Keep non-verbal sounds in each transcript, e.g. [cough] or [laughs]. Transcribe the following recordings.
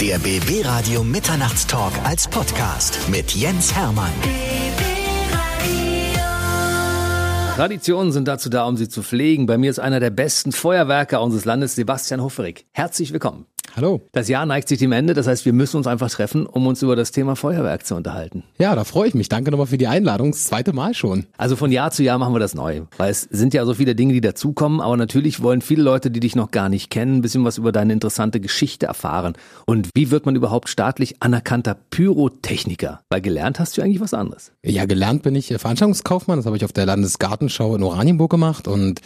Der BB Radio Mitternachtstalk als Podcast mit Jens Hermann. Traditionen sind dazu da, um sie zu pflegen. Bei mir ist einer der besten Feuerwerker unseres Landes, Sebastian Hofferig. Herzlich willkommen. Hallo. Das Jahr neigt sich dem Ende, das heißt, wir müssen uns einfach treffen, um uns über das Thema Feuerwerk zu unterhalten. Ja, da freue ich mich. Danke nochmal für die Einladung. Das zweite Mal schon. Also von Jahr zu Jahr machen wir das neu, weil es sind ja so viele Dinge, die dazukommen, aber natürlich wollen viele Leute, die dich noch gar nicht kennen, ein bisschen was über deine interessante Geschichte erfahren. Und wie wird man überhaupt staatlich anerkannter Pyrotechniker? Weil gelernt hast du eigentlich was anderes. Ja, gelernt bin ich Veranstaltungskaufmann. Das habe ich auf der Landesgartenschau in Oranienburg gemacht und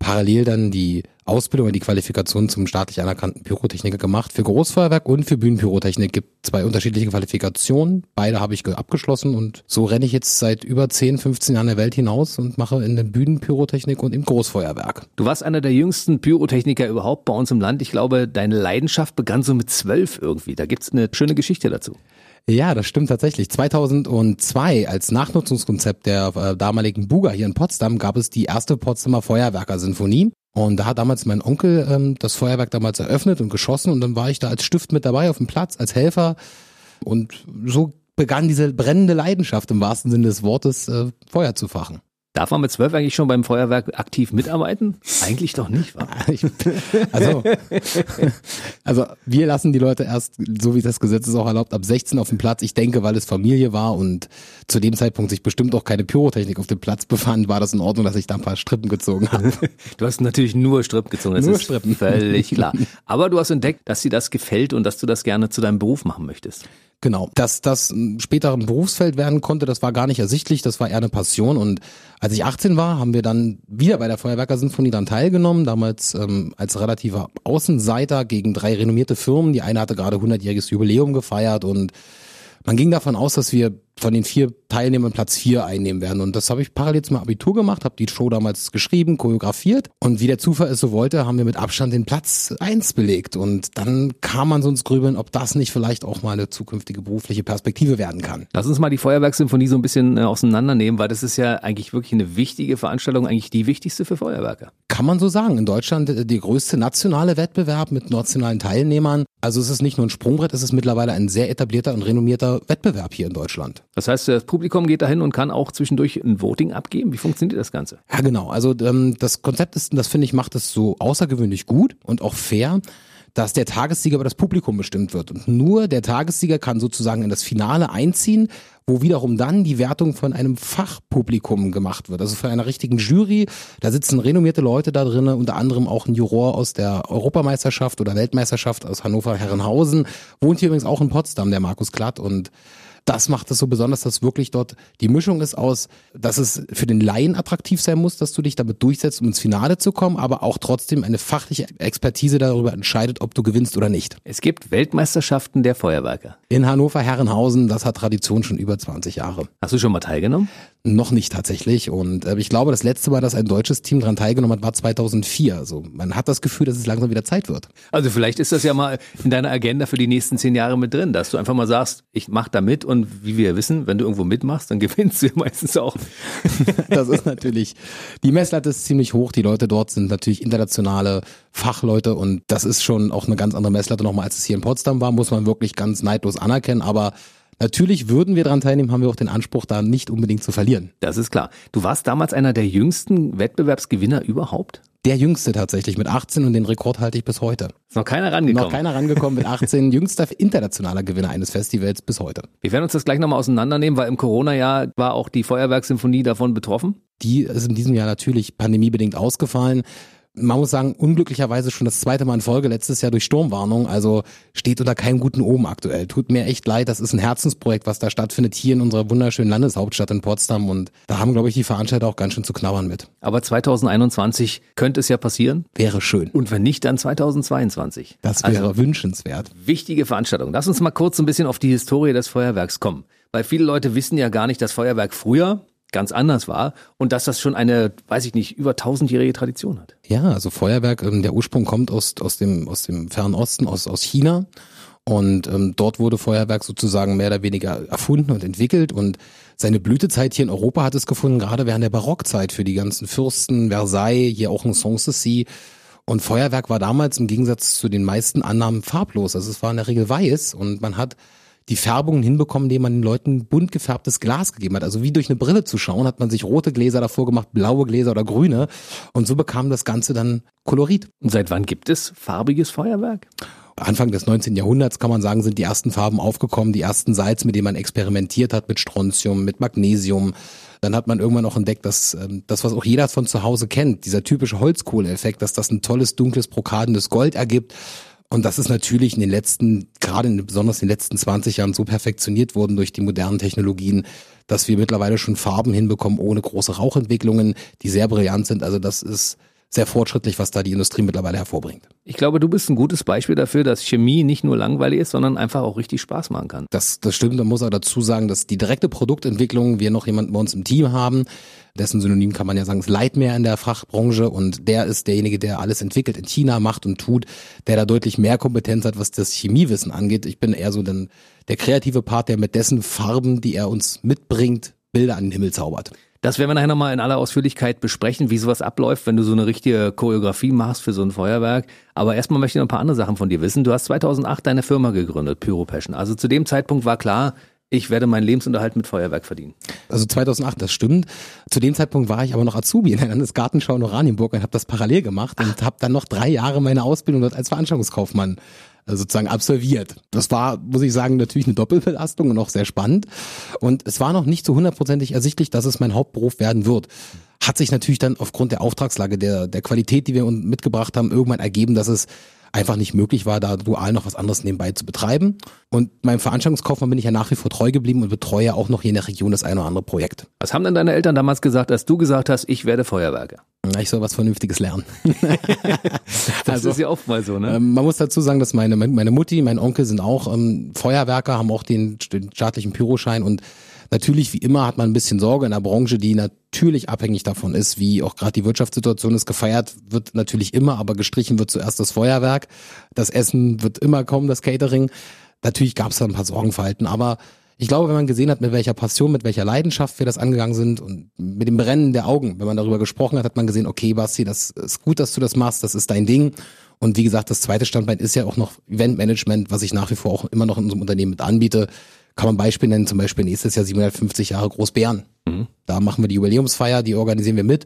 parallel dann die Ausbildung und die Qualifikation zum staatlich anerkannten Pyrotechniker gemacht. Für Großfeuerwerk und für Bühnenpyrotechnik gibt zwei unterschiedliche Qualifikationen. Beide habe ich abgeschlossen und so renne ich jetzt seit über 10, 15 Jahren der Welt hinaus und mache in der Bühnenpyrotechnik und im Großfeuerwerk. Du warst einer der jüngsten Pyrotechniker überhaupt bei uns im Land. Ich glaube, deine Leidenschaft begann so mit zwölf irgendwie. Da gibt's eine schöne Geschichte dazu. Ja, das stimmt tatsächlich. 2002 als Nachnutzungskonzept der äh, damaligen Buga hier in Potsdam gab es die erste Potsdamer Feuerwerker-Sinfonie. Und da hat damals mein Onkel ähm, das Feuerwerk damals eröffnet und geschossen und dann war ich da als Stift mit dabei auf dem Platz, als Helfer. Und so begann diese brennende Leidenschaft im wahrsten Sinne des Wortes, äh, Feuer zu fachen. Darf man mit zwölf eigentlich schon beim Feuerwerk aktiv mitarbeiten? Eigentlich doch nicht, wa? [laughs] also, also wir lassen die Leute erst, so wie das Gesetz es auch erlaubt, ab 16 auf dem Platz. Ich denke, weil es Familie war und zu dem Zeitpunkt sich bestimmt auch keine Pyrotechnik auf dem Platz befand, war das in Ordnung, dass ich da ein paar Strippen gezogen habe. [laughs] Du hast natürlich nur Strippen gezogen, das nur ist Strippen. völlig klar. Aber du hast entdeckt, dass dir das gefällt und dass du das gerne zu deinem Beruf machen möchtest. Genau. Dass das später ein Berufsfeld werden konnte, das war gar nicht ersichtlich, das war eher eine Passion. Und als ich 18 war, haben wir dann wieder bei der Feuerwerker-Sinfonie dann teilgenommen, damals ähm, als relativer Außenseiter gegen drei renommierte Firmen. Die eine hatte gerade 100-jähriges Jubiläum gefeiert und man ging davon aus, dass wir von den vier Teilnehmern Platz vier einnehmen werden. Und das habe ich parallel zum Abitur gemacht, habe die Show damals geschrieben, choreografiert. Und wie der Zufall es so wollte, haben wir mit Abstand den Platz eins belegt. Und dann kam man so ins Grübeln, ob das nicht vielleicht auch mal eine zukünftige berufliche Perspektive werden kann. Lass uns mal die Feuerwerkssymphonie so ein bisschen äh, auseinandernehmen, weil das ist ja eigentlich wirklich eine wichtige Veranstaltung, eigentlich die wichtigste für Feuerwerker. Kann man so sagen. In Deutschland äh, die größte nationale Wettbewerb mit nationalen Teilnehmern. Also es ist nicht nur ein Sprungbrett, es ist mittlerweile ein sehr etablierter und renommierter Wettbewerb hier in Deutschland. Das heißt, das Publikum geht dahin und kann auch zwischendurch ein Voting abgeben. Wie funktioniert das Ganze? Ja, genau. Also ähm, das Konzept ist, das finde ich, macht es so außergewöhnlich gut und auch fair, dass der Tagessieger über das Publikum bestimmt wird. Und nur der Tagessieger kann sozusagen in das Finale einziehen, wo wiederum dann die Wertung von einem Fachpublikum gemacht wird. Also von einer richtigen Jury. Da sitzen renommierte Leute da drinnen, unter anderem auch ein Juror aus der Europameisterschaft oder Weltmeisterschaft aus Hannover Herrenhausen. Wohnt hier übrigens auch in Potsdam, der Markus Klatt. Und das macht es so besonders, dass wirklich dort die Mischung ist aus, dass es für den Laien attraktiv sein muss, dass du dich damit durchsetzt, um ins Finale zu kommen, aber auch trotzdem eine fachliche Expertise darüber entscheidet, ob du gewinnst oder nicht. Es gibt Weltmeisterschaften der Feuerwerker. In Hannover Herrenhausen, das hat Tradition schon über 20 Jahre. Hast du schon mal teilgenommen? Noch nicht tatsächlich. Und äh, ich glaube, das letzte Mal, dass ein deutsches Team daran teilgenommen hat, war 2004. Also man hat das Gefühl, dass es langsam wieder Zeit wird. Also vielleicht ist das ja mal in deiner Agenda für die nächsten zehn Jahre mit drin, dass du einfach mal sagst, ich mach da mit und wie wir wissen, wenn du irgendwo mitmachst, dann [laughs] gewinnst du ja meistens auch. [laughs] das ist natürlich, die Messlatte ist ziemlich hoch. Die Leute dort sind natürlich internationale Fachleute und das ist schon auch eine ganz andere Messlatte nochmal, als es hier in Potsdam war, muss man wirklich ganz neidlos anerkennen. Aber Natürlich würden wir daran teilnehmen, haben wir auch den Anspruch, da nicht unbedingt zu verlieren. Das ist klar. Du warst damals einer der jüngsten Wettbewerbsgewinner überhaupt? Der jüngste tatsächlich mit 18 und den Rekord halte ich bis heute. Ist noch keiner rangekommen. Noch keiner rangekommen mit 18. [laughs] jüngster internationaler Gewinner eines Festivals bis heute. Wir werden uns das gleich nochmal auseinandernehmen, weil im Corona-Jahr war auch die Feuerwerkssymphonie davon betroffen. Die ist in diesem Jahr natürlich pandemiebedingt ausgefallen man muss sagen, unglücklicherweise schon das zweite Mal in Folge, letztes Jahr durch Sturmwarnung, also steht unter keinem guten Oben aktuell. Tut mir echt leid, das ist ein Herzensprojekt, was da stattfindet, hier in unserer wunderschönen Landeshauptstadt in Potsdam und da haben, glaube ich, die Veranstalter auch ganz schön zu knabbern mit. Aber 2021 könnte es ja passieren. Wäre schön. Und wenn nicht, dann 2022. Das wäre also, wünschenswert. Wichtige Veranstaltung. Lass uns mal kurz ein bisschen auf die Historie des Feuerwerks kommen. Weil viele Leute wissen ja gar nicht, dass Feuerwerk früher ganz anders war und dass das schon eine, weiß ich nicht, über tausendjährige Tradition hat. Ja, also Feuerwerk, ähm, der Ursprung kommt aus, aus, dem, aus dem Fernen Osten, aus, aus China. Und ähm, dort wurde Feuerwerk sozusagen mehr oder weniger erfunden und entwickelt. Und seine Blütezeit hier in Europa hat es gefunden, gerade während der Barockzeit für die ganzen Fürsten, Versailles, hier auch in Sanssouci. Und Feuerwerk war damals im Gegensatz zu den meisten Annahmen farblos. Also es war in der Regel weiß und man hat die Färbungen hinbekommen, indem man den Leuten bunt gefärbtes Glas gegeben hat. Also wie durch eine Brille zu schauen, hat man sich rote Gläser davor gemacht, blaue Gläser oder grüne. Und so bekam das Ganze dann Kolorit. Und seit wann gibt es farbiges Feuerwerk? Anfang des 19. Jahrhunderts kann man sagen, sind die ersten Farben aufgekommen, die ersten Salz, mit denen man experimentiert hat, mit Strontium, mit Magnesium. Dann hat man irgendwann auch entdeckt, dass ähm, das, was auch jeder von zu Hause kennt, dieser typische Holzkohleeffekt, dass das ein tolles, dunkles, brokadendes Gold ergibt. Und das ist natürlich in den letzten, gerade in, besonders in den letzten 20 Jahren so perfektioniert worden durch die modernen Technologien, dass wir mittlerweile schon Farben hinbekommen ohne große Rauchentwicklungen, die sehr brillant sind. Also das ist sehr fortschrittlich, was da die Industrie mittlerweile hervorbringt. Ich glaube, du bist ein gutes Beispiel dafür, dass Chemie nicht nur langweilig ist, sondern einfach auch richtig Spaß machen kann. Das, das stimmt. Man muss auch dazu sagen, dass die direkte Produktentwicklung, wir noch jemanden bei uns im Team haben, dessen Synonym kann man ja sagen, ist Leitmeer in der Fachbranche und der ist derjenige, der alles entwickelt, in China macht und tut, der da deutlich mehr Kompetenz hat, was das Chemiewissen angeht. Ich bin eher so dann der kreative Part, der mit dessen Farben, die er uns mitbringt, Bilder an den Himmel zaubert. Das werden wir nachher nochmal in aller Ausführlichkeit besprechen, wie sowas abläuft, wenn du so eine richtige Choreografie machst für so ein Feuerwerk. Aber erstmal möchte ich noch ein paar andere Sachen von dir wissen. Du hast 2008 deine Firma gegründet, Pyro Passion. Also zu dem Zeitpunkt war klar, ich werde meinen Lebensunterhalt mit Feuerwerk verdienen. Also 2008, das stimmt. Zu dem Zeitpunkt war ich aber noch Azubi in der Landesgartenschau in Oranienburg und habe das parallel gemacht und habe dann noch drei Jahre meine Ausbildung dort als Veranstaltungskaufmann sozusagen absolviert. Das war, muss ich sagen, natürlich eine Doppelbelastung und auch sehr spannend. Und es war noch nicht so hundertprozentig ersichtlich, dass es mein Hauptberuf werden wird. Hat sich natürlich dann aufgrund der Auftragslage, der, der Qualität, die wir mitgebracht haben, irgendwann ergeben, dass es einfach nicht möglich war, da dual noch was anderes nebenbei zu betreiben. Und meinem Veranstaltungskaufmann bin ich ja nach wie vor treu geblieben und betreue auch noch hier in der Region das eine oder andere Projekt. Was haben denn deine Eltern damals gesagt, als du gesagt hast, ich werde Feuerwerker? Ich soll was Vernünftiges lernen. [laughs] [laughs] das also, ist ja oft mal so, ne? Ähm, man muss dazu sagen, dass meine, meine Mutti, mein Onkel sind auch ähm, Feuerwerker, haben auch den, den staatlichen Pyroschein und Natürlich, wie immer, hat man ein bisschen Sorge in der Branche, die natürlich abhängig davon ist, wie auch gerade die Wirtschaftssituation ist. Gefeiert wird natürlich immer, aber gestrichen wird zuerst das Feuerwerk. Das Essen wird immer kommen, das Catering. Natürlich gab es da ein paar Sorgenverhalten, aber ich glaube, wenn man gesehen hat, mit welcher Passion, mit welcher Leidenschaft wir das angegangen sind und mit dem Brennen der Augen, wenn man darüber gesprochen hat, hat man gesehen, okay, Basti, das ist gut, dass du das machst, das ist dein Ding. Und wie gesagt, das zweite Standbein ist ja auch noch Eventmanagement, was ich nach wie vor auch immer noch in unserem Unternehmen mit anbiete. Kann man Beispiel nennen, zum Beispiel nächstes Jahr 750 Jahre Großbären. Mhm. Da machen wir die Jubiläumsfeier, die organisieren wir mit.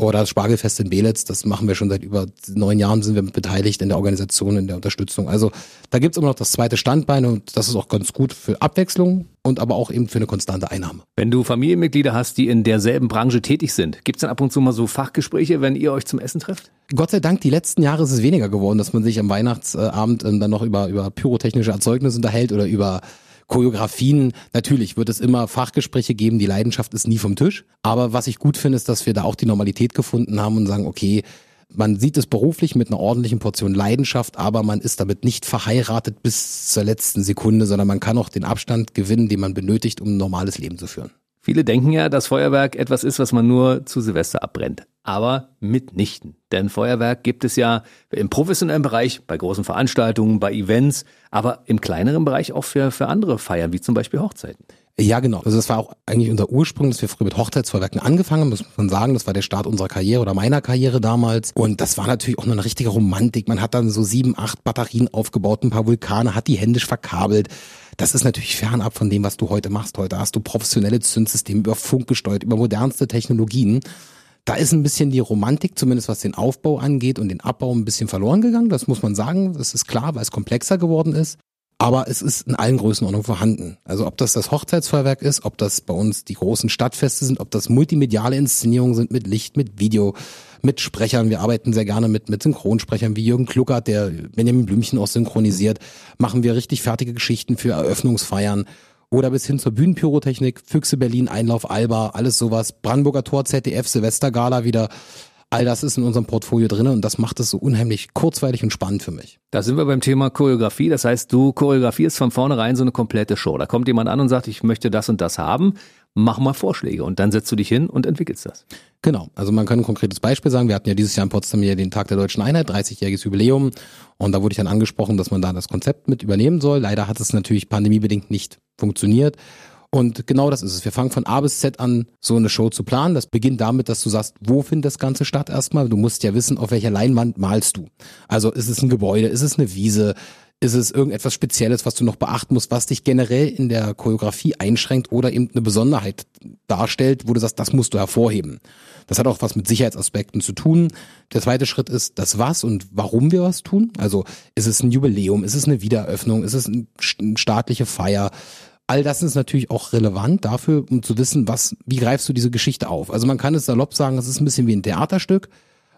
Oder das Spargelfest in Belitz, das machen wir schon seit über neun Jahren, sind wir beteiligt in der Organisation, in der Unterstützung. Also da gibt's immer noch das zweite Standbein und das ist auch ganz gut für Abwechslung und aber auch eben für eine konstante Einnahme. Wenn du Familienmitglieder hast, die in derselben Branche tätig sind, gibt's dann ab und zu mal so Fachgespräche, wenn ihr euch zum Essen trefft? Gott sei Dank, die letzten Jahre ist es weniger geworden, dass man sich am Weihnachtsabend dann noch über, über pyrotechnische Erzeugnisse unterhält oder über Choreografien, natürlich wird es immer Fachgespräche geben, die Leidenschaft ist nie vom Tisch. Aber was ich gut finde, ist, dass wir da auch die Normalität gefunden haben und sagen, okay, man sieht es beruflich mit einer ordentlichen Portion Leidenschaft, aber man ist damit nicht verheiratet bis zur letzten Sekunde, sondern man kann auch den Abstand gewinnen, den man benötigt, um ein normales Leben zu führen. Viele denken ja, dass Feuerwerk etwas ist, was man nur zu Silvester abbrennt. Aber mitnichten. Denn Feuerwerk gibt es ja im professionellen Bereich, bei großen Veranstaltungen, bei Events, aber im kleineren Bereich auch für, für andere Feiern, wie zum Beispiel Hochzeiten. Ja, genau. Also das war auch eigentlich unser Ursprung, dass wir früher mit Hochzeitsfeuerwerken angefangen haben, muss man sagen. Das war der Start unserer Karriere oder meiner Karriere damals. Und das war natürlich auch noch eine richtige Romantik. Man hat dann so sieben, acht Batterien aufgebaut, ein paar Vulkane, hat die händisch verkabelt. Das ist natürlich fernab von dem, was du heute machst. Heute hast du professionelle Zündsysteme über Funk gesteuert, über modernste Technologien. Da ist ein bisschen die Romantik, zumindest was den Aufbau angeht und den Abbau ein bisschen verloren gegangen. Das muss man sagen. Das ist klar, weil es komplexer geworden ist. Aber es ist in allen Größenordnungen vorhanden. Also ob das das Hochzeitsfeuerwerk ist, ob das bei uns die großen Stadtfeste sind, ob das multimediale Inszenierungen sind mit Licht, mit Video, mit Sprechern. Wir arbeiten sehr gerne mit, mit Synchronsprechern wie Jürgen Kluckert, der Benjamin Blümchen auch synchronisiert. Machen wir richtig fertige Geschichten für Eröffnungsfeiern oder bis hin zur Bühnenpyrotechnik, Füchse Berlin, Einlauf Alba, alles sowas, Brandenburger Tor, ZDF, Silvestergala wieder. All das ist in unserem Portfolio drin und das macht es so unheimlich kurzweilig und spannend für mich. Da sind wir beim Thema Choreografie. Das heißt, du choreografierst von vornherein so eine komplette Show. Da kommt jemand an und sagt, ich möchte das und das haben mach mal Vorschläge und dann setzt du dich hin und entwickelst das. Genau, also man kann ein konkretes Beispiel sagen. Wir hatten ja dieses Jahr in Potsdam ja den Tag der Deutschen Einheit, 30-jähriges Jubiläum und da wurde ich dann angesprochen, dass man da das Konzept mit übernehmen soll. Leider hat es natürlich pandemiebedingt nicht funktioniert Und genau das ist es. Wir fangen von A bis Z an, so eine Show zu planen. Das beginnt damit, dass du sagst, wo findet das Ganze statt erstmal? Du musst ja wissen, auf welcher Leinwand malst du. Also ist es ein Gebäude, ist es eine Wiese, ist es irgendetwas Spezielles, was du noch beachten musst, was dich generell in der Choreografie einschränkt oder eben eine Besonderheit darstellt, wo du sagst, das musst du hervorheben. Das hat auch was mit Sicherheitsaspekten zu tun. Der zweite Schritt ist das Was und warum wir was tun. Also ist es ein Jubiläum, ist es eine Wiedereröffnung, ist es eine staatliche Feier, All das ist natürlich auch relevant dafür, um zu wissen, was, wie greifst du diese Geschichte auf. Also man kann es salopp sagen, es ist ein bisschen wie ein Theaterstück,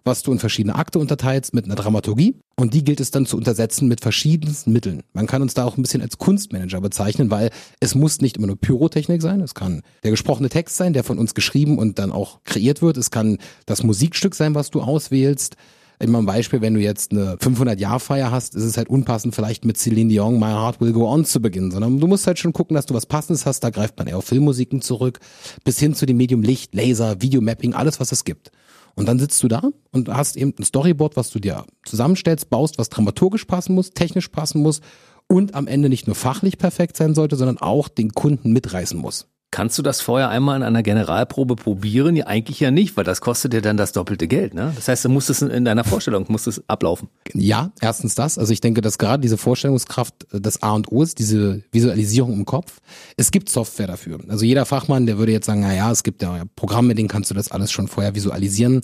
was du in verschiedene Akte unterteilst mit einer Dramaturgie und die gilt es dann zu untersetzen mit verschiedensten Mitteln. Man kann uns da auch ein bisschen als Kunstmanager bezeichnen, weil es muss nicht immer nur Pyrotechnik sein, es kann der gesprochene Text sein, der von uns geschrieben und dann auch kreiert wird, es kann das Musikstück sein, was du auswählst, Immer ein Beispiel, wenn du jetzt eine 500-Jahr-Feier hast, ist es halt unpassend, vielleicht mit Celine Dion My Heart Will Go On zu beginnen, sondern du musst halt schon gucken, dass du was Passendes hast. Da greift man eher auf Filmmusiken zurück, bis hin zu dem Medium Licht, Laser, Videomapping, alles, was es gibt. Und dann sitzt du da und hast eben ein Storyboard, was du dir zusammenstellst, baust, was dramaturgisch passen muss, technisch passen muss und am Ende nicht nur fachlich perfekt sein sollte, sondern auch den Kunden mitreißen muss. Kannst du das vorher einmal in einer Generalprobe probieren? Ja, eigentlich ja nicht, weil das kostet dir dann das doppelte Geld. Ne? Das heißt, du musst es in deiner Vorstellung musst es ablaufen. Ja, erstens das. Also ich denke, dass gerade diese Vorstellungskraft das A und O ist, diese Visualisierung im Kopf. Es gibt Software dafür. Also jeder Fachmann, der würde jetzt sagen, na ja, es gibt ja Programme, mit denen kannst du das alles schon vorher visualisieren.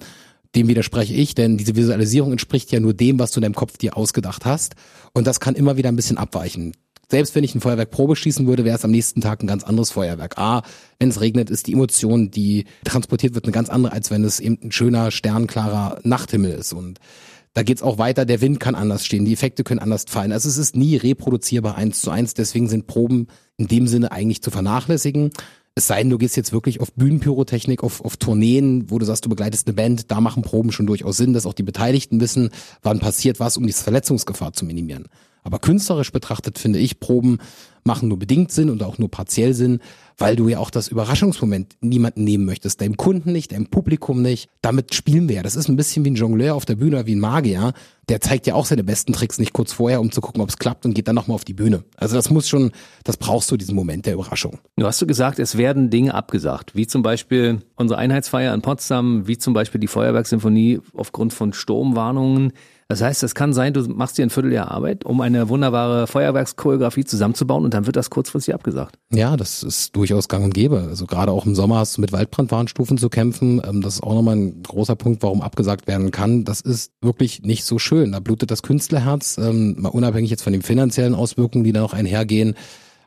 Dem widerspreche ich, denn diese Visualisierung entspricht ja nur dem, was du in deinem Kopf dir ausgedacht hast. Und das kann immer wieder ein bisschen abweichen selbst wenn ich ein Feuerwerk Probe schießen würde, wäre es am nächsten Tag ein ganz anderes Feuerwerk. A, wenn es regnet, ist die Emotion, die transportiert wird, eine ganz andere, als wenn es eben ein schöner, sternklarer Nachthimmel ist. Und da geht's auch weiter, der Wind kann anders stehen, die Effekte können anders fallen. Also es ist nie reproduzierbar eins zu eins, deswegen sind Proben in dem Sinne eigentlich zu vernachlässigen. Es sei denn, du gehst jetzt wirklich auf Bühnenpyrotechnik, auf, auf Tourneen, wo du sagst, du begleitest eine Band, da machen Proben schon durchaus Sinn, dass auch die Beteiligten wissen, wann passiert was, um die Verletzungsgefahr zu minimieren. Aber künstlerisch betrachtet finde ich, Proben machen nur bedingt Sinn und auch nur partiell Sinn, weil du ja auch das Überraschungsmoment niemanden nehmen möchtest, deinem Kunden nicht, deinem Publikum nicht. Damit spielen wir ja. Das ist ein bisschen wie ein Jongleur auf der Bühne, wie ein Magier. Der zeigt ja auch seine besten Tricks nicht kurz vorher, um zu gucken, ob es klappt und geht dann nochmal auf die Bühne. Also das muss schon, das brauchst du, diesen Moment der Überraschung. Du hast du gesagt, es werden Dinge abgesagt, wie zum Beispiel unsere Einheitsfeier in Potsdam, wie zum Beispiel die Feuerwerkssymphonie aufgrund von Sturmwarnungen. Das heißt, es kann sein, du machst dir ein Vierteljahr Arbeit, um eine wunderbare Feuerwerkschoreografie zusammenzubauen und dann wird das kurzfristig abgesagt. Ja, das ist durchaus gang und gäbe. Also gerade auch im Sommer hast du mit Waldbrandwarnstufen zu kämpfen. Ähm, das ist auch nochmal ein großer Punkt, warum abgesagt werden kann. Das ist wirklich nicht so schön. Da blutet das Künstlerherz, ähm, mal unabhängig jetzt von den finanziellen Auswirkungen, die da noch einhergehen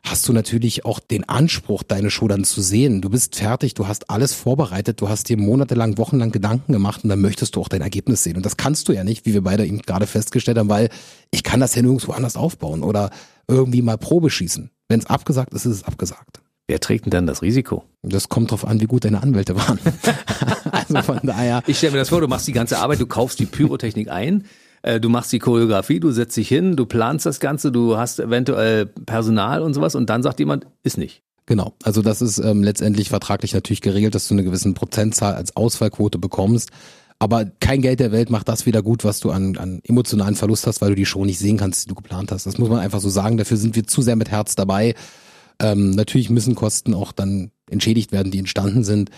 hast du natürlich auch den Anspruch, deine Show dann zu sehen. Du bist fertig, du hast alles vorbereitet, du hast dir monatelang, wochenlang Gedanken gemacht und dann möchtest du auch dein Ergebnis sehen. Und das kannst du ja nicht, wie wir beide eben gerade festgestellt haben, weil ich kann das ja nirgendwo anders aufbauen oder irgendwie mal Probe schießen. Wenn es abgesagt ist, ist es abgesagt. Wer trägt denn dann das Risiko? Das kommt drauf an, wie gut deine Anwälte waren. [laughs] also von daher. Ich stelle mir das vor, du machst die ganze Arbeit, du kaufst die Pyrotechnik ein, du machst die Choreografie, du setzt dich hin, du planst das Ganze, du hast eventuell Personal und sowas und dann sagt jemand, ist nicht. Genau, also das ist ähm, letztendlich vertraglich natürlich geregelt, dass du eine gewisse Prozentzahl als Ausfallquote bekommst. Aber kein Geld der Welt macht das wieder gut, was du an, an emotionalen Verlust hast, weil du die Show nicht sehen kannst, die du geplant hast. Das muss man einfach so sagen. Dafür sind wir zu sehr mit Herz dabei. Ähm, natürlich müssen Kosten auch dann entschädigt werden, die entstanden sind.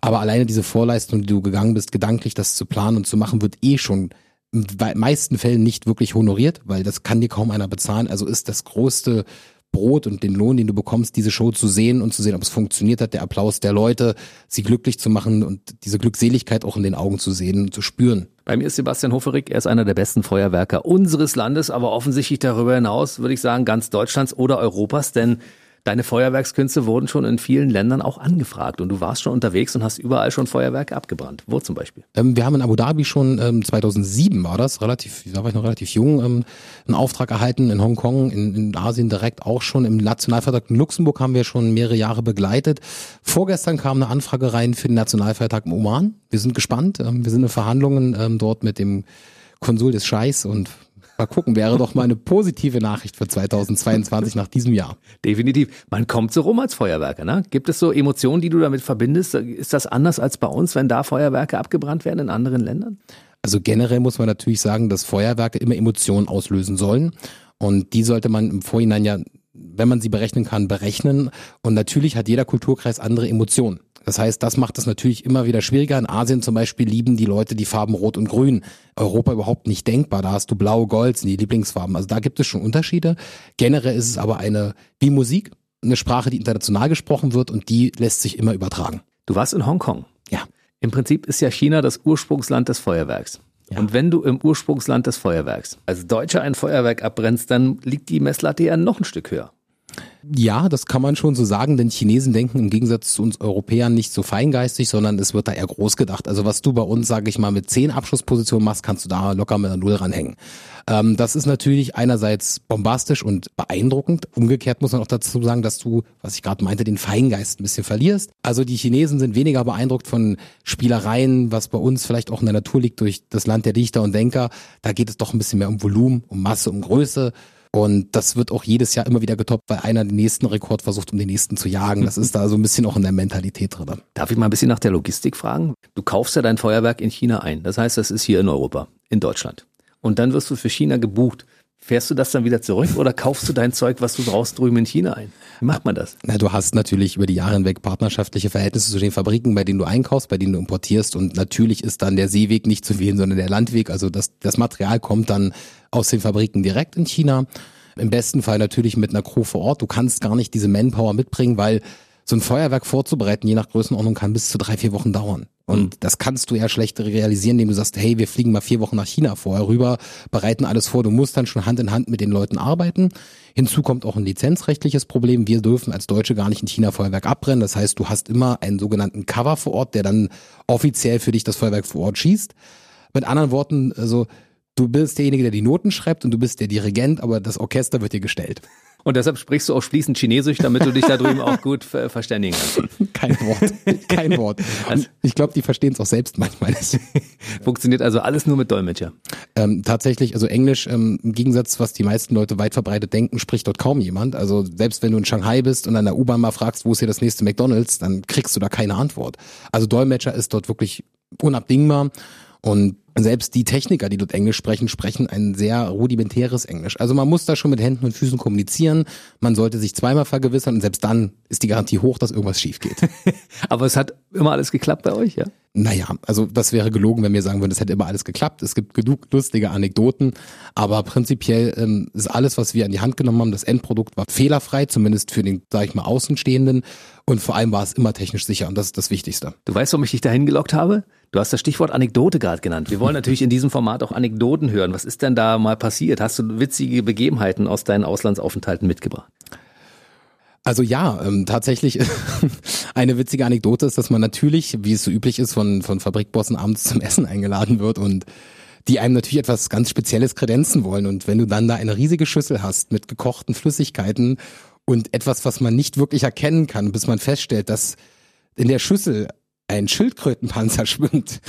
Aber alleine diese Vorleistung, die du gegangen bist, gedanklich das zu planen und zu machen, wird eh schon in meisten Fällen nicht wirklich honoriert, weil das kann dir kaum einer bezahlen. Also ist das größte Brot und den Lohn, den du bekommst, diese Show zu sehen und zu sehen, ob es funktioniert hat, der Applaus der Leute, sie glücklich zu machen und diese Glückseligkeit auch in den Augen zu sehen und zu spüren. Bei mir ist Sebastian Hoferig, er ist einer der besten Feuerwerker unseres Landes, aber offensichtlich darüber hinaus, würde ich sagen, ganz Deutschlands oder Europas, denn Deine Feuerwerkskünste wurden schon in vielen Ländern auch angefragt und du warst schon unterwegs und hast überall schon Feuerwerke abgebrannt. Wo zum Beispiel? Ähm, wir haben in Abu Dhabi schon ähm, 2007 war das, relativ, da war ich noch relativ jung, ähm, einen Auftrag erhalten in Hongkong, in, in Asien direkt auch schon. Im Nationalfeiertag in Luxemburg haben wir schon mehrere Jahre begleitet. Vorgestern kam eine Anfrage rein für den Nationalfeiertag im Oman. Wir sind gespannt. Ähm, wir sind in Verhandlungen ähm, dort mit dem Konsul des Scheichs und Mal gucken, wäre doch mal eine positive Nachricht für 2022 nach diesem Jahr. Definitiv. Man kommt so rum als Feuerwerker, ne? Gibt es so Emotionen, die du damit verbindest? Ist das anders als bei uns, wenn da Feuerwerke abgebrannt werden in anderen Ländern? Also generell muss man natürlich sagen, dass Feuerwerke immer Emotionen auslösen sollen. Und die sollte man im Vorhinein ja wenn man sie berechnen kann, berechnen. Und natürlich hat jeder Kulturkreis andere Emotionen. Das heißt, das macht es natürlich immer wieder schwieriger. In Asien zum Beispiel lieben die Leute die Farben Rot und Grün. Europa überhaupt nicht denkbar. Da hast du Blau, Gold, sind die Lieblingsfarben. Also da gibt es schon Unterschiede. Generell ist es aber eine, wie Musik, eine Sprache, die international gesprochen wird und die lässt sich immer übertragen. Du warst in Hongkong. Ja. Im Prinzip ist ja China das Ursprungsland des Feuerwerks. Ja. Und wenn du im Ursprungsland des Feuerwerks als Deutscher ein Feuerwerk abbrennst, dann liegt die Messlatte ja noch ein Stück höher. Ja, das kann man schon so sagen, denn Chinesen denken im Gegensatz zu uns Europäern nicht so feingeistig, sondern es wird da eher groß gedacht. Also was du bei uns, sage ich mal, mit zehn Abschlusspositionen machst, kannst du da locker mit einer Null ranhängen. Ähm, das ist natürlich einerseits bombastisch und beeindruckend. Umgekehrt muss man auch dazu sagen, dass du, was ich gerade meinte, den Feingeist ein bisschen verlierst. Also die Chinesen sind weniger beeindruckt von Spielereien, was bei uns vielleicht auch in der Natur liegt durch das Land der Dichter und Denker. Da geht es doch ein bisschen mehr um Volumen, um Masse, um Größe. Und das wird auch jedes Jahr immer wieder getoppt, weil einer den nächsten Rekord versucht, um den nächsten zu jagen. Das ist da so ein bisschen auch in der Mentalität drin. Darf ich mal ein bisschen nach der Logistik fragen? Du kaufst ja dein Feuerwerk in China ein. Das heißt, das ist hier in Europa, in Deutschland. Und dann wirst du für China gebucht. Fährst du das dann wieder zurück oder kaufst du dein Zeug, was du brauchst, drüben in China ein? Wie macht man das? Na, du hast natürlich über die Jahre hinweg partnerschaftliche Verhältnisse zu den Fabriken, bei denen du einkaufst, bei denen du importierst und natürlich ist dann der Seeweg nicht zu wählen, sondern der Landweg. Also das, das Material kommt dann aus den Fabriken direkt in China. Im besten Fall natürlich mit einer Crew vor Ort. Du kannst gar nicht diese Manpower mitbringen, weil so ein Feuerwerk vorzubereiten, je nach Größenordnung, kann bis zu drei, vier Wochen dauern. Und mhm. das kannst du ja schlecht realisieren, indem du sagst, hey, wir fliegen mal vier Wochen nach China vorher rüber, bereiten alles vor. Du musst dann schon Hand in Hand mit den Leuten arbeiten. Hinzu kommt auch ein lizenzrechtliches Problem. Wir dürfen als Deutsche gar nicht in China Feuerwerk abbrennen. Das heißt, du hast immer einen sogenannten Cover vor Ort, der dann offiziell für dich das Feuerwerk vor Ort schießt. Mit anderen Worten, also du bist derjenige, der die Noten schreibt und du bist der Dirigent, aber das Orchester wird dir gestellt. Und deshalb sprichst du auch fließend Chinesisch, damit du dich da drüben auch gut verständigen kannst. [laughs] Kein Wort, kein Wort. Also, ich glaube, die verstehen es auch selbst manchmal. [laughs] Funktioniert also alles nur mit Dolmetscher? Ähm, tatsächlich, also Englisch, ähm, im Gegensatz, was die meisten Leute weit verbreitet denken, spricht dort kaum jemand. Also selbst wenn du in Shanghai bist und an der U-Bahn mal fragst, wo ist hier das nächste McDonalds, dann kriegst du da keine Antwort. Also Dolmetscher ist dort wirklich unabdingbar. Und selbst die Techniker, die dort Englisch sprechen, sprechen ein sehr rudimentäres Englisch. Also man muss da schon mit Händen und Füßen kommunizieren. Man sollte sich zweimal vergewissern und selbst dann ist die Garantie hoch, dass irgendwas schief geht. [laughs] Aber es hat immer alles geklappt bei euch, ja? Naja, also das wäre gelogen, wenn wir sagen würden, es hätte immer alles geklappt. Es gibt genug lustige Anekdoten, aber prinzipiell ähm, ist alles, was wir an die Hand genommen haben, das Endprodukt war fehlerfrei, zumindest für den, sag ich mal, Außenstehenden. Und vor allem war es immer technisch sicher und das ist das Wichtigste. Du weißt, warum ich dich dahin gelockt habe? Du hast das Stichwort Anekdote gerade genannt. Wir wollen natürlich in diesem Format auch Anekdoten hören. Was ist denn da mal passiert? Hast du witzige Begebenheiten aus deinen Auslandsaufenthalten mitgebracht? Also ja, ähm, tatsächlich [laughs] eine witzige Anekdote ist, dass man natürlich, wie es so üblich ist, von, von Fabrikbossen abends zum Essen eingeladen wird und die einem natürlich etwas ganz Spezielles kredenzen wollen. Und wenn du dann da eine riesige Schüssel hast mit gekochten Flüssigkeiten und etwas, was man nicht wirklich erkennen kann, bis man feststellt, dass in der Schüssel ein Schildkrötenpanzer [laughs] schwimmt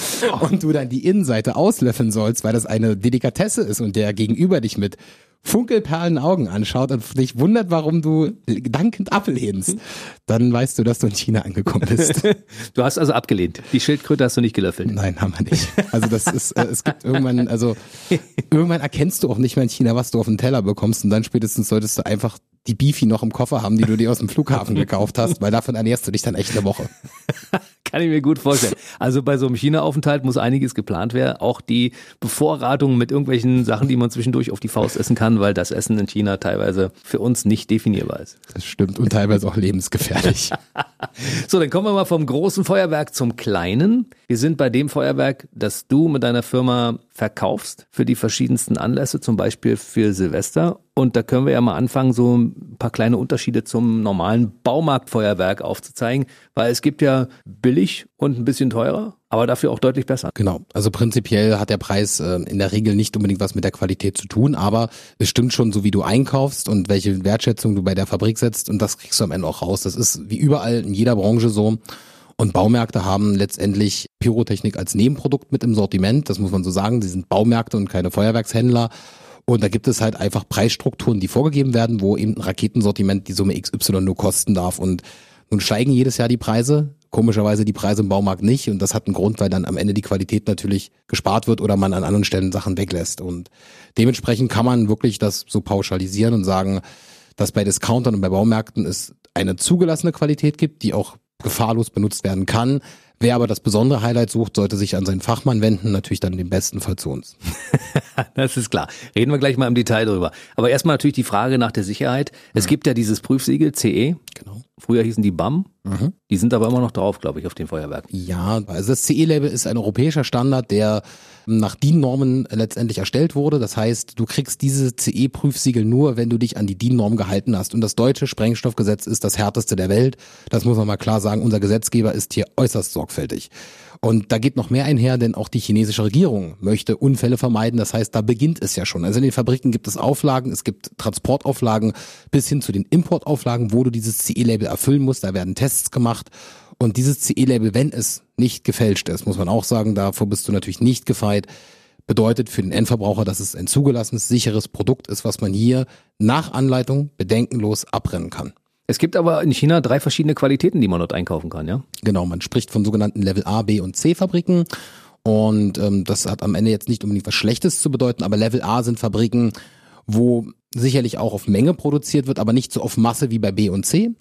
und du dann die Innenseite auslöffeln sollst, weil das eine Delikatesse ist und der gegenüber dich mit funkelperlen Augen anschaut und dich wundert, warum du dankend ablehnst, dann weißt du, dass du in China angekommen bist. [laughs] Du hast also abgelehnt. Die Schildkröte hast du nicht gelöffelt. Nein, haben wir nicht. Also das ist, äh, es gibt irgendwann, also [laughs] irgendwann erkennst du auch nicht mehr in China, was du auf den Teller bekommst und dann spätestens solltest du einfach die Beefy noch im Koffer haben, die du dir aus dem Flughafen [laughs] gekauft hast, weil davon ernährst du dich dann echt eine Woche. [laughs] Kann ich mir gut vorstellen. Also bei so einem China-Aufenthalt muss einiges geplant werden. Auch die Bevorratung mit irgendwelchen Sachen, die man zwischendurch auf die Faust essen kann, weil das Essen in China teilweise für uns nicht definierbar ist. Das stimmt und teilweise auch lebensgefährlich. [laughs] so, dann kommen wir mal vom großen Feuerwerk zum kleinen. Wir sind bei dem Feuerwerk, das du mit deiner Firma verkaufst für die verschiedensten Anlässe, zum Beispiel für Silvester. Und da können wir ja mal anfangen, so ein paar kleine Unterschiede zum normalen Baumarktfeuerwerk aufzuzeigen, weil es gibt ja billig und ein bisschen teurer, aber dafür auch deutlich besser. Genau. Also prinzipiell hat der Preis äh, in der Regel nicht unbedingt was mit der Qualität zu tun, aber es stimmt schon, so wie du einkaufst und welche Wertschätzung du bei der Fabrik setzt und das kriegst du am Ende auch raus. Das ist wie überall in jeder Branche so. Und Baumärkte haben letztendlich Pyrotechnik als Nebenprodukt mit im Sortiment. Das muss man so sagen. Sie sind Baumärkte und keine Feuerwerkshändler. Und da gibt es halt einfach Preisstrukturen, die vorgegeben werden, wo eben ein Raketensortiment die Summe XY nur kosten darf. Und nun steigen jedes Jahr die Preise. Komischerweise die Preise im Baumarkt nicht. Und das hat einen Grund, weil dann am Ende die Qualität natürlich gespart wird oder man an anderen Stellen Sachen weglässt. Und dementsprechend kann man wirklich das so pauschalisieren und sagen, dass bei Discountern und bei Baumärkten es eine zugelassene Qualität gibt, die auch gefahrlos benutzt werden kann. Wer aber das besondere Highlight sucht, sollte sich an seinen Fachmann wenden, natürlich dann den besten Fall zu uns. [laughs] das ist klar. Reden wir gleich mal im Detail drüber. Aber erstmal natürlich die Frage nach der Sicherheit. Es mhm. gibt ja dieses Prüfsiegel CE. Genau. Früher hießen die BAM. Mhm. Die sind aber immer noch drauf, glaube ich, auf den Feuerwerk. Ja, also das CE-Label ist ein europäischer Standard, der nach DIN-Normen letztendlich erstellt wurde. Das heißt, du kriegst diese CE-Prüfsiegel nur, wenn du dich an die DIN-Norm gehalten hast. Und das deutsche Sprengstoffgesetz ist das härteste der Welt. Das muss man mal klar sagen. Unser Gesetzgeber ist hier äußerst sorgfältig. Und da geht noch mehr einher, denn auch die chinesische Regierung möchte Unfälle vermeiden. Das heißt, da beginnt es ja schon. Also in den Fabriken gibt es Auflagen, es gibt Transportauflagen bis hin zu den Importauflagen, wo du dieses CE-Label erfüllen musst. Da werden Tests gemacht. Und dieses CE-Label, wenn es nicht gefälscht ist, muss man auch sagen, davor bist du natürlich nicht gefeit, bedeutet für den Endverbraucher, dass es ein zugelassenes, sicheres Produkt ist, was man hier nach Anleitung bedenkenlos abrennen kann. Es gibt aber in China drei verschiedene Qualitäten, die man dort einkaufen kann, ja? Genau, man spricht von sogenannten Level A, B und C Fabriken. Und ähm, das hat am Ende jetzt nicht unbedingt was Schlechtes zu bedeuten, aber Level A sind Fabriken, wo sicherlich auch auf Menge produziert wird, aber nicht so auf Masse wie bei B und C.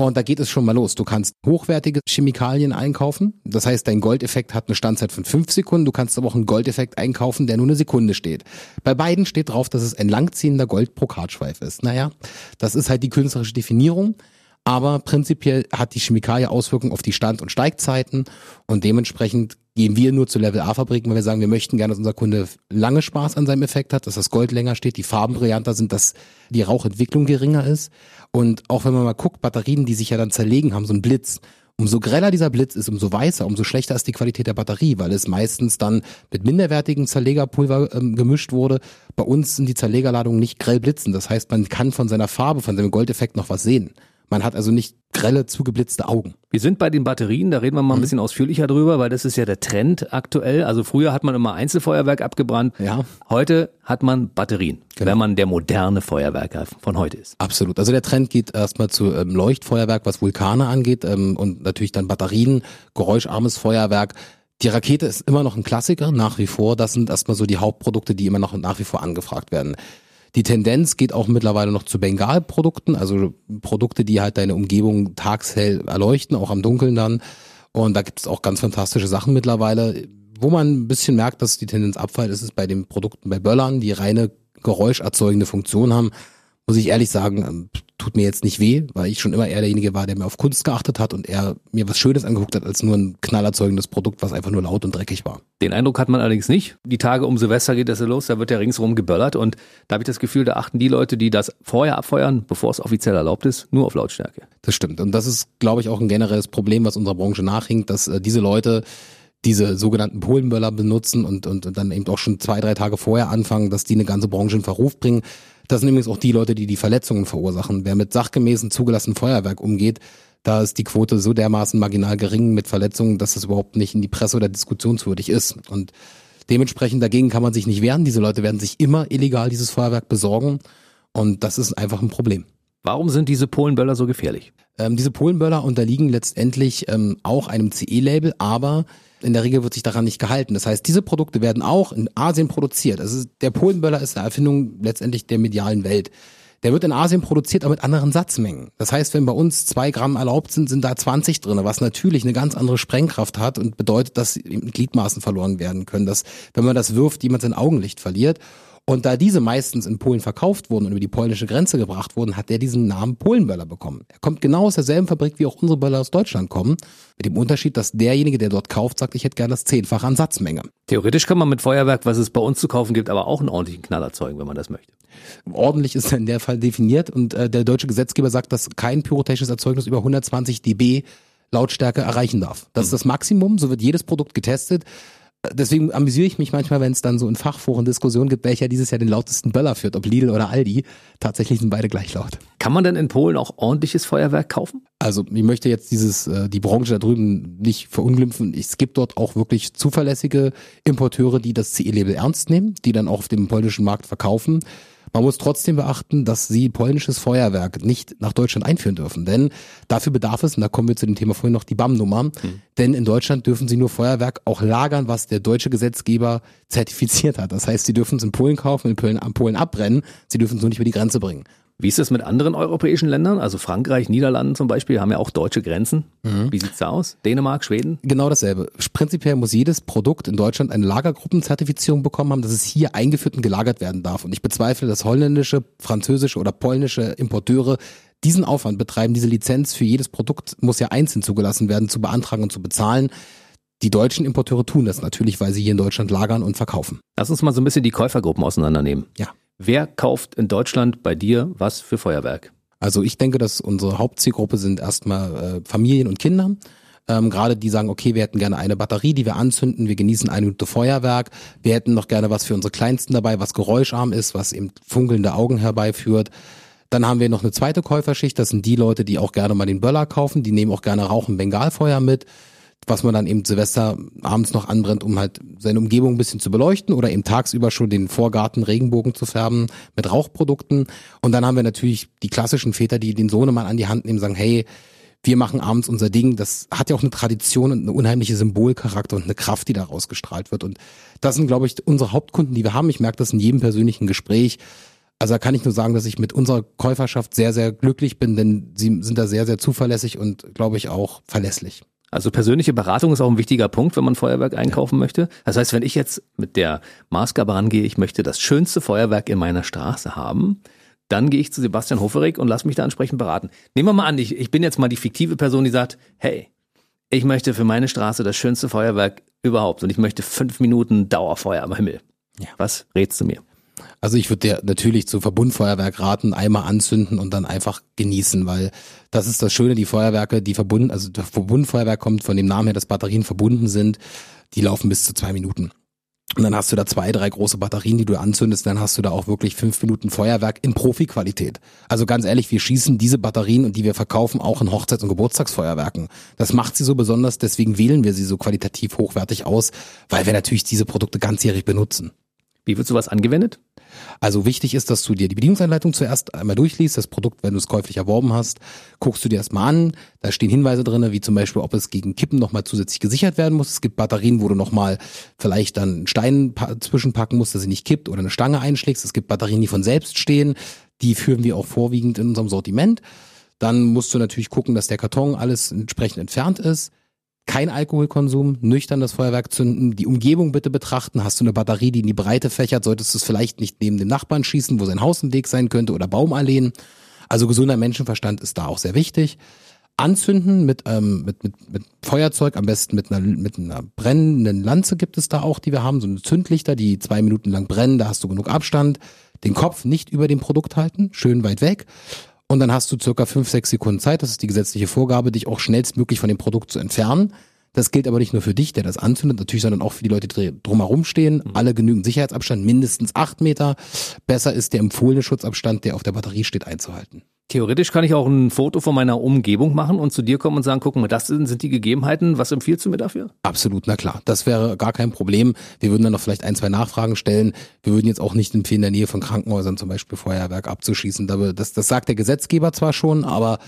Und da geht es schon mal los. Du kannst hochwertige Chemikalien einkaufen. Das heißt, dein Goldeffekt hat eine Standzeit von fünf Sekunden. Du kannst aber auch einen Goldeffekt einkaufen, der nur eine Sekunde steht. Bei beiden steht drauf, dass es ein langziehender Goldbrokatschweif ist. Naja, das ist halt die künstlerische Definierung. Aber prinzipiell hat die Chemikalie Auswirkungen auf die Stand- und Steigzeiten und dementsprechend gehen wir nur zu Level A Fabriken, weil wir sagen, wir möchten gerne, dass unser Kunde lange Spaß an seinem Effekt hat, dass das Gold länger steht, die Farben brillanter sind, dass die Rauchentwicklung geringer ist. Und auch wenn man mal guckt, Batterien, die sich ja dann zerlegen, haben so einen Blitz. Umso greller dieser Blitz ist, umso weißer, umso schlechter ist die Qualität der Batterie, weil es meistens dann mit minderwertigem Zerlegerpulver ähm, gemischt wurde. Bei uns sind die Zerlegerladungen nicht grell blitzen. Das heißt, man kann von seiner Farbe, von seinem Goldeffekt noch was sehen. Man hat also nicht grelle, zugeblitzte Augen. Wir sind bei den Batterien, da reden wir mal ein mhm. bisschen ausführlicher drüber, weil das ist ja der Trend aktuell. Also früher hat man immer Einzelfeuerwerk abgebrannt. Ja. Heute hat man Batterien, genau. wenn man der moderne Feuerwerker von heute ist. Absolut. Also der Trend geht erstmal zu ähm, Leuchtfeuerwerk, was Vulkane angeht ähm, und natürlich dann Batterien, geräuscharmes Feuerwerk. Die Rakete ist immer noch ein Klassiker, nach wie vor. Das sind erstmal so die Hauptprodukte, die immer noch nach wie vor angefragt werden. Die Tendenz geht auch mittlerweile noch zu Bengal-Produkten, also Produkte, die halt deine Umgebung tagshell erleuchten, auch am Dunkeln dann. Und da gibt es auch ganz fantastische Sachen mittlerweile. Wo man ein bisschen merkt, dass die Tendenz abfällt, ist es bei den Produkten bei Böllern, die reine geräuscherzeugende Funktion haben. Muss ich ehrlich sagen, ähm, tut mir jetzt nicht weh, weil ich schon immer eher derjenige war, der mehr auf Kunst geachtet hat und eher mir was Schönes angeguckt hat, als nur ein knallerzeugendes Produkt, was einfach nur laut und dreckig war. Den Eindruck hat man allerdings nicht. Die Tage um Silvester geht das ja los, da wird ja ringsherum geböllert und da habe ich das Gefühl, da achten die Leute, die das vorher abfeuern, bevor es offiziell erlaubt ist, nur auf Lautstärke. Das stimmt und das ist, glaube ich, auch ein generelles Problem, was unserer Branche nachhinkt, dass äh, diese Leute diese sogenannten Polenböller benutzen und, und, und dann eben auch schon zwei, drei Tage vorher anfangen, dass die eine ganze Branche in Verruf bringen. Das sind übrigens auch die Leute, die die Verletzungen verursachen. Wer mit sachgemäßen zugelassenen Feuerwerk umgeht, da ist die Quote so dermaßen marginal gering mit Verletzungen, dass es überhaupt nicht in die Presse oder diskussionswürdig ist. Und dementsprechend dagegen kann man sich nicht wehren. Diese Leute werden sich immer illegal dieses Feuerwerk besorgen. Und das ist einfach ein Problem. Warum sind diese Polenböller so gefährlich? Ähm, diese Polenböller unterliegen letztendlich ähm, auch einem CE-Label, aber in der Regel wird sich daran nicht gehalten. Das heißt, diese Produkte werden auch in Asien produziert. Also der Polenböller ist eine Erfindung letztendlich der medialen Welt. Der wird in Asien produziert, aber mit anderen Satzmengen. Das heißt, wenn bei uns zwei Gramm erlaubt sind, sind da 20 drin, was natürlich eine ganz andere Sprengkraft hat und bedeutet, dass Gliedmaßen verloren werden können. Dass, wenn man das wirft, jemand sein Augenlicht verliert. Und da diese meistens in Polen verkauft wurden und über die polnische Grenze gebracht wurden, hat er diesen Namen Polenböller bekommen. Er kommt genau aus derselben Fabrik, wie auch unsere Böller aus Deutschland kommen. Mit dem Unterschied, dass derjenige, der dort kauft, sagt, ich hätte gerne das zehnfache an Satzmenge. Theoretisch kann man mit Feuerwerk, was es bei uns zu kaufen gibt, aber auch einen ordentlichen Knall erzeugen, wenn man das möchte. Ordentlich ist in der Fall definiert und äh, der deutsche Gesetzgeber sagt, dass kein pyrotechnisches Erzeugnis über 120 dB Lautstärke erreichen darf. Das ist das Maximum, so wird jedes Produkt getestet deswegen amüsiere ich mich manchmal, wenn es dann so in Fachforen Diskussionen gibt, welcher dieses Jahr den lautesten Böller führt, ob Lidl oder Aldi. Tatsächlich sind beide gleich laut. Kann man denn in Polen auch ordentliches Feuerwerk kaufen? Also ich möchte jetzt dieses äh, die Branche da drüben nicht verunglimpfen. Es gibt dort auch wirklich zuverlässige Importeure, die das CE-Label ernst nehmen, die dann auch auf dem polnischen Markt verkaufen. Man muss trotzdem beachten, dass sie polnisches Feuerwerk nicht nach Deutschland einführen dürfen. Denn dafür bedarf es, und da kommen wir zu dem Thema vorhin noch, die BAM-Nummer. Mhm. Denn in Deutschland dürfen sie nur Feuerwerk auch lagern, was der deutsche Gesetzgeber zertifiziert hat. Das heißt, sie dürfen es in Polen kaufen, in Polen, in Polen abbrennen, sie dürfen es nur nicht über die Grenze bringen. Wie ist es mit anderen europäischen Ländern? Also Frankreich, Niederlanden zum Beispiel haben ja auch deutsche Grenzen. Mhm. Wie sieht's da aus? Dänemark, Schweden? Genau dasselbe. Prinzipiell muss jedes Produkt in Deutschland eine Lagergruppenzertifizierung bekommen haben, dass es hier eingeführt und gelagert werden darf. Und ich bezweifle, dass holländische, französische oder polnische Importeure diesen Aufwand betreiben. Diese Lizenz für jedes Produkt muss ja einzeln zugelassen werden, zu beantragen und zu bezahlen. Die deutschen Importeure tun das natürlich, weil sie hier in Deutschland lagern und verkaufen. Lass uns mal so ein bisschen die Käufergruppen auseinandernehmen. Ja. Wer kauft in Deutschland bei dir was für Feuerwerk? Also ich denke, dass unsere Hauptzielgruppe sind erstmal äh, Familien und Kinder. Ähm, Gerade die sagen, okay, wir hätten gerne eine Batterie, die wir anzünden, wir genießen eine Minute Feuerwerk, wir hätten noch gerne was für unsere Kleinsten dabei, was geräuscharm ist, was eben funkelnde Augen herbeiführt. Dann haben wir noch eine zweite Käuferschicht, das sind die Leute, die auch gerne mal den Böller kaufen, die nehmen auch gerne Rauchen Bengalfeuer mit was man dann eben Silvester abends noch anbrennt, um halt seine Umgebung ein bisschen zu beleuchten oder eben tagsüber schon den Vorgarten Regenbogen zu färben mit Rauchprodukten. Und dann haben wir natürlich die klassischen Väter, die den Sohnemann an die Hand nehmen, sagen, hey, wir machen abends unser Ding. Das hat ja auch eine Tradition und eine unheimliche Symbolcharakter und eine Kraft, die da rausgestrahlt wird. Und das sind, glaube ich, unsere Hauptkunden, die wir haben. Ich merke das in jedem persönlichen Gespräch. Also da kann ich nur sagen, dass ich mit unserer Käuferschaft sehr, sehr glücklich bin, denn sie sind da sehr, sehr zuverlässig und, glaube ich, auch verlässlich. Also persönliche Beratung ist auch ein wichtiger Punkt, wenn man Feuerwerk einkaufen ja. möchte. Das heißt, wenn ich jetzt mit der Maßgabe rangehe, ich möchte das schönste Feuerwerk in meiner Straße haben, dann gehe ich zu Sebastian Hoferig und lass mich da entsprechend beraten. Nehmen wir mal an, ich, ich bin jetzt mal die fiktive Person, die sagt, hey, ich möchte für meine Straße das schönste Feuerwerk überhaupt und ich möchte fünf Minuten Dauerfeuer am Himmel. Ja. Was rätst du mir? Also ich würde dir natürlich zu Verbundfeuerwerk raten, einmal anzünden und dann einfach genießen, weil das ist das Schöne, die Feuerwerke, die verbunden, also das Verbundfeuerwerk kommt von dem Namen her, dass Batterien verbunden sind, die laufen bis zu zwei Minuten. Und dann hast du da zwei, drei große Batterien, die du anzündest, dann hast du da auch wirklich fünf Minuten Feuerwerk in Profi-Qualität. Also ganz ehrlich, wir schießen diese Batterien und die wir verkaufen auch in Hochzeits- und Geburtstagsfeuerwerken. Das macht sie so besonders, deswegen wählen wir sie so qualitativ hochwertig aus, weil wir natürlich diese Produkte ganzjährig benutzen. Wie wird sowas angewendet? Also wichtig ist, dass du dir die Bedienungsanleitung zuerst einmal durchliest, das Produkt, wenn du es käuflich erworben hast, guckst du dir erstmal an. Da stehen Hinweise drin, wie zum Beispiel, ob es gegen Kippen nochmal zusätzlich gesichert werden muss. Es gibt Batterien, wo du nochmal vielleicht dann einen Stein zwischenpacken musst, dass sie nicht kippt oder eine Stange einschlägst. Es gibt Batterien, die von selbst stehen. Die führen wir auch vorwiegend in unserem Sortiment. Dann musst du natürlich gucken, dass der Karton alles entsprechend entfernt ist kein Alkoholkonsum, nüchtern das Feuerwerk zünden, die Umgebung bitte betrachten. Hast du eine Batterie, die in die Breite fächert, solltest du es vielleicht nicht neben dem Nachbarn schießen, wo sein Haus im Weg sein könnte oder Baumalleen. Also gesunder Menschenverstand ist da auch sehr wichtig. Anzünden mit, ähm, mit, mit, mit Feuerzeug, am besten mit einer, mit einer brennenden Lanze gibt es da auch, die wir haben, so eine Zündlichter, die zwei Minuten lang brennen, da hast du genug Abstand. Den Kopf nicht über dem Produkt halten, schön weit weg. Und dann hast du circa fünf, sechs Sekunden Zeit, das ist die gesetzliche Vorgabe, dich auch schnellstmöglich von dem Produkt zu entfernen. Das gilt aber nicht nur für dich, der das anzündet, natürlich, sondern auch für die Leute, die drumherum stehen. Mhm. Alle genügend Sicherheitsabstand, mindestens acht Meter. Besser ist der empfohlene Schutzabstand, der auf der Batterie steht, einzuhalten. Theoretisch kann ich auch ein Foto von meiner Umgebung machen und zu dir kommen und sagen, guck mal, das sind, sind die Gegebenheiten. Was empfiehlst du mir dafür? Absolut, na klar. Das wäre gar kein Problem. Wir würden dann noch vielleicht ein, zwei Nachfragen stellen. Wir würden jetzt auch nicht empfehlen, in der Nähe von Krankenhäusern zum Beispiel Feuerwerk abzuschießen. Das, das sagt der Gesetzgeber zwar schon, aber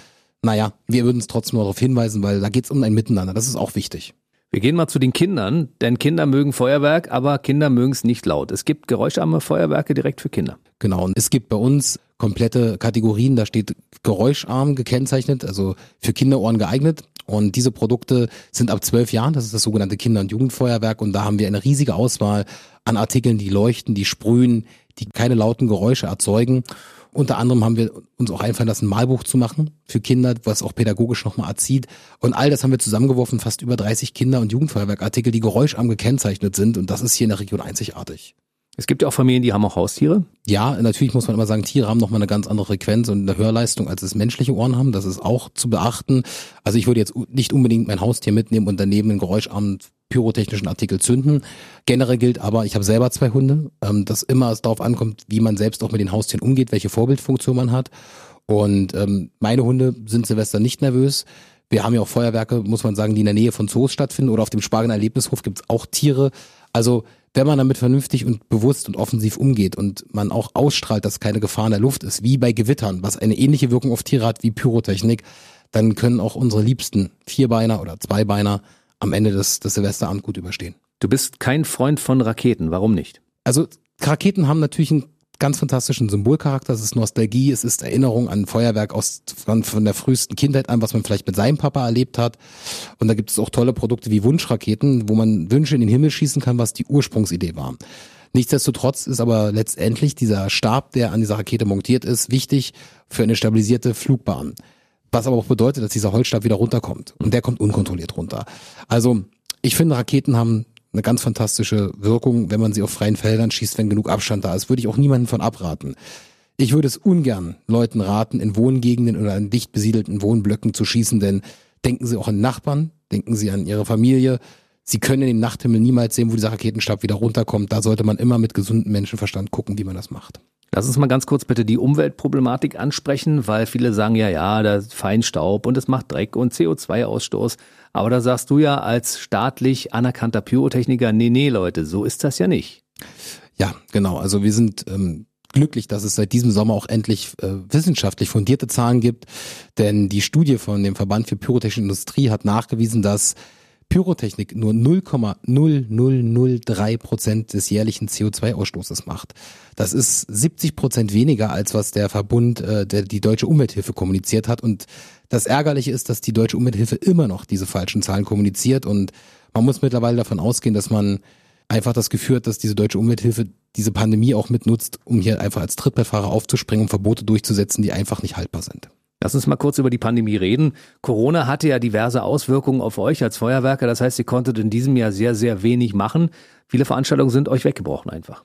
naja, wir würden es trotzdem darauf hinweisen, weil da geht es um ein Miteinander. Das ist auch wichtig. Wir gehen mal zu den Kindern, denn Kinder mögen Feuerwerk, aber Kinder mögen es nicht laut. Es gibt geräuscharme Feuerwerke direkt für Kinder. Genau, und es gibt bei uns komplette Kategorien, da steht geräuscharm gekennzeichnet, also für Kinderohren geeignet. Und diese Produkte sind ab zwölf Jahren, das ist das sogenannte Kinder- und Jugendfeuerwerk. Und da haben wir eine riesige Auswahl an Artikeln, die leuchten, die sprühen, die keine lauten Geräusche erzeugen. Unter anderem haben wir uns auch einfallen lassen, ein Malbuch zu machen für Kinder, was auch pädagogisch nochmal erzieht. Und all das haben wir zusammengeworfen, fast über 30 Kinder- und Jugendfeuerwerkartikel, die geräuscharm gekennzeichnet sind. Und das ist hier in der Region einzigartig. Es gibt ja auch Familien, die haben auch Haustiere. Ja, natürlich muss man immer sagen, Tiere haben nochmal eine ganz andere Frequenz und eine Hörleistung, als es menschliche Ohren haben. Das ist auch zu beachten. Also ich würde jetzt nicht unbedingt mein Haustier mitnehmen und daneben einen geräuscharmen pyrotechnischen Artikel zünden. Generell gilt aber, ich habe selber zwei Hunde, ähm, dass immer es darauf ankommt, wie man selbst auch mit den Haustieren umgeht, welche Vorbildfunktion man hat. Und ähm, meine Hunde sind Silvester nicht nervös. Wir haben ja auch Feuerwerke, muss man sagen, die in der Nähe von Zoos stattfinden oder auf dem Spargener Erlebnishof gibt es auch Tiere. Also wenn man damit vernünftig und bewusst und offensiv umgeht und man auch ausstrahlt, dass keine Gefahr in der Luft ist, wie bei Gewittern, was eine ähnliche Wirkung auf Tiere hat wie Pyrotechnik, dann können auch unsere liebsten Vierbeiner oder Zweibeiner am Ende des, des Silvesterabend gut überstehen. Du bist kein Freund von Raketen, warum nicht? Also Raketen haben natürlich einen ganz fantastischen Symbolcharakter. Es ist Nostalgie, es ist Erinnerung an Feuerwerk aus von, von der frühesten Kindheit an, was man vielleicht mit seinem Papa erlebt hat. Und da gibt es auch tolle Produkte wie Wunschraketen, wo man Wünsche in den Himmel schießen kann, was die Ursprungsidee war. Nichtsdestotrotz ist aber letztendlich dieser Stab, der an dieser Rakete montiert ist, wichtig für eine stabilisierte Flugbahn. Was aber auch bedeutet, dass dieser Holzstab wieder runterkommt. Und der kommt unkontrolliert runter. Also ich finde, Raketen haben eine ganz fantastische Wirkung, wenn man sie auf freien Feldern schießt, wenn genug Abstand da ist. Würde ich auch niemanden von abraten. Ich würde es ungern Leuten raten, in Wohngegenden oder in dicht besiedelten Wohnblöcken zu schießen, denn denken Sie auch an Nachbarn, denken Sie an Ihre Familie. Sie können in den Nachthimmel niemals sehen, wo dieser Raketenstab wieder runterkommt. Da sollte man immer mit gesundem Menschenverstand gucken, wie man das macht. Lass uns mal ganz kurz bitte die Umweltproblematik ansprechen, weil viele sagen ja, ja, da ist Feinstaub und es macht Dreck und CO2-Ausstoß. Aber da sagst du ja als staatlich anerkannter Pyrotechniker, nee, nee, Leute, so ist das ja nicht. Ja, genau. Also wir sind ähm, glücklich, dass es seit diesem Sommer auch endlich äh, wissenschaftlich fundierte Zahlen gibt. Denn die Studie von dem Verband für Pyrotechnische Industrie hat nachgewiesen, dass Pyrotechnik nur 0,0003 Prozent des jährlichen CO2-Ausstoßes macht. Das ist 70 Prozent weniger, als was der Verbund, äh, der die Deutsche Umwelthilfe kommuniziert hat. Und das Ärgerliche ist, dass die Deutsche Umwelthilfe immer noch diese falschen Zahlen kommuniziert. Und man muss mittlerweile davon ausgehen, dass man einfach das Gefühl hat, dass diese Deutsche Umwelthilfe diese Pandemie auch mitnutzt, um hier einfach als Trittbrettfahrer aufzuspringen und Verbote durchzusetzen, die einfach nicht haltbar sind. Lass uns mal kurz über die Pandemie reden. Corona hatte ja diverse Auswirkungen auf euch als Feuerwerker. Das heißt, ihr konntet in diesem Jahr sehr, sehr wenig machen. Viele Veranstaltungen sind euch weggebrochen einfach.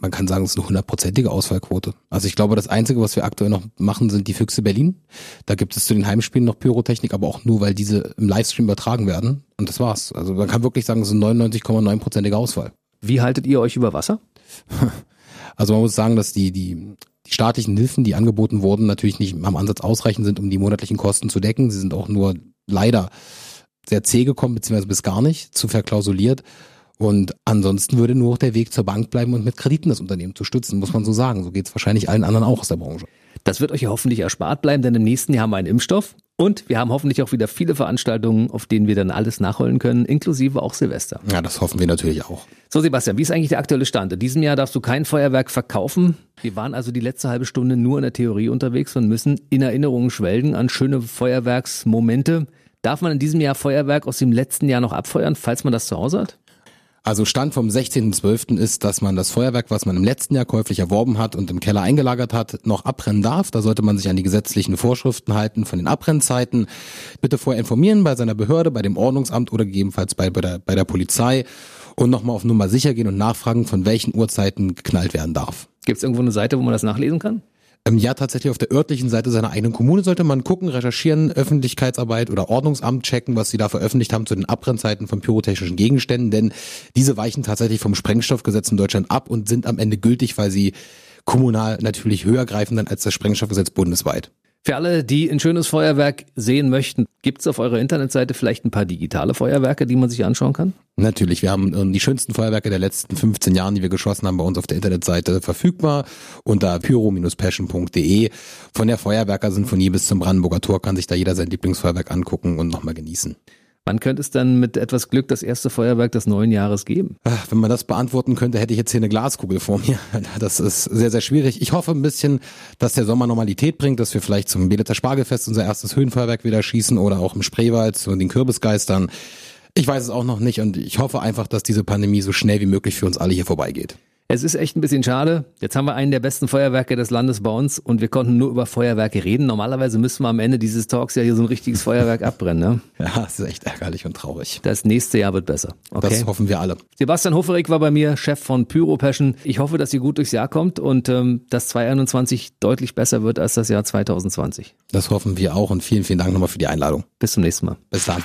Man kann sagen, es ist eine hundertprozentige Ausfallquote. Also ich glaube, das Einzige, was wir aktuell noch machen, sind die Füchse Berlin. Da gibt es zu den Heimspielen noch Pyrotechnik, aber auch nur, weil diese im Livestream übertragen werden. Und das war's. Also man kann wirklich sagen, es ist ein 99,9-prozentiger Ausfall. Wie haltet ihr euch über Wasser? [laughs] Also man muss sagen, dass die, die die staatlichen Hilfen, die angeboten wurden, natürlich nicht am Ansatz ausreichend sind, um die monatlichen Kosten zu decken. Sie sind auch nur leider sehr zäh gekommen, beziehungsweise bis gar nicht zu verklausuliert. Und ansonsten würde nur noch der Weg zur Bank bleiben und mit Krediten das Unternehmen zu stützen, muss man so sagen. So geht es wahrscheinlich allen anderen auch aus der Branche. Das wird euch ja hoffentlich erspart bleiben, denn im nächsten Jahr haben wir einen Impfstoff und wir haben hoffentlich auch wieder viele Veranstaltungen, auf denen wir dann alles nachholen können, inklusive auch Silvester. Ja, das hoffen wir natürlich auch. So, Sebastian, wie ist eigentlich der aktuelle Stand? In diesem Jahr darfst du kein Feuerwerk verkaufen. Wir waren also die letzte halbe Stunde nur in der Theorie unterwegs und müssen in Erinnerungen schwelgen an schöne Feuerwerksmomente. Darf man in diesem Jahr Feuerwerk aus dem letzten Jahr noch abfeuern, falls man das zu Hause hat? Also Stand vom 16.12. ist, dass man das Feuerwerk, was man im letzten Jahr käuflich erworben hat und im Keller eingelagert hat, noch abbrennen darf. Da sollte man sich an die gesetzlichen Vorschriften halten von den Abbrennzeiten. Bitte vorher informieren bei seiner Behörde, bei dem Ordnungsamt oder gegebenenfalls bei, bei, der, bei der Polizei und nochmal auf Nummer sicher gehen und nachfragen, von welchen Uhrzeiten geknallt werden darf. Gibt es irgendwo eine Seite, wo man das nachlesen kann? Ähm, ja, tatsächlich auf der örtlichen Seite seiner eigenen Kommune sollte man gucken, recherchieren, Öffentlichkeitsarbeit oder Ordnungsamt checken, was sie da veröffentlicht haben zu den Abbrennzeiten von pyrotechnischen Gegenständen, denn diese weichen tatsächlich vom Sprengstoffgesetz in Deutschland ab und sind am Ende gültig, weil sie kommunal natürlich höher greifen dann als das Sprengstoffgesetz bundesweit. Für alle, die ein schönes Feuerwerk sehen möchten, gibt es auf eurer Internetseite vielleicht ein paar digitale Feuerwerke, die man sich anschauen kann? Natürlich, wir haben ähm, die schönsten Feuerwerke der letzten 15 Jahren, die wir geschossen haben, bei uns auf der Internetseite verfügbar unter pyro-passion.de. Von der Feuerwerkersinfonie bis zum Brandenburger Tor kann sich da jeder sein Lieblingsfeuerwerk angucken und nochmal genießen. Wann könnte es dann mit etwas Glück das erste Feuerwerk des neuen Jahres geben? Ach, wenn man das beantworten könnte, hätte ich jetzt hier eine Glaskugel vor mir. [laughs] Das ist sehr, sehr schwierig. Ich hoffe ein bisschen, dass der Sommer Normalität bringt, dass wir vielleicht zum Bedeter Spargelfest unser erstes Höhenfeuerwerk wieder schießen oder auch im Spreewald zu den Kürbisgeistern. Ich weiß es auch noch nicht und ich hoffe einfach, dass diese Pandemie so schnell wie möglich für uns alle hier vorbeigeht. Es ist echt ein bisschen schade. Jetzt haben wir einen der besten Feuerwerke des Landes bei uns und wir konnten nur über Feuerwerke reden. Normalerweise müssten wir am Ende dieses Talks ja hier so ein richtiges Feuerwerk abbrennen. Ne? [laughs] Ja, das ist echt ärgerlich und traurig. Das nächste Jahr wird besser. Okay? Das hoffen wir alle. Sebastian Hoferig war bei mir, Chef von Pyro Passion. Ich hoffe, dass ihr gut durchs Jahr kommt und ähm, dass 2021 deutlich besser wird als das Jahr 2020. Das hoffen wir auch und vielen, vielen Dank nochmal für die Einladung. Bis zum nächsten Mal. Bis dann.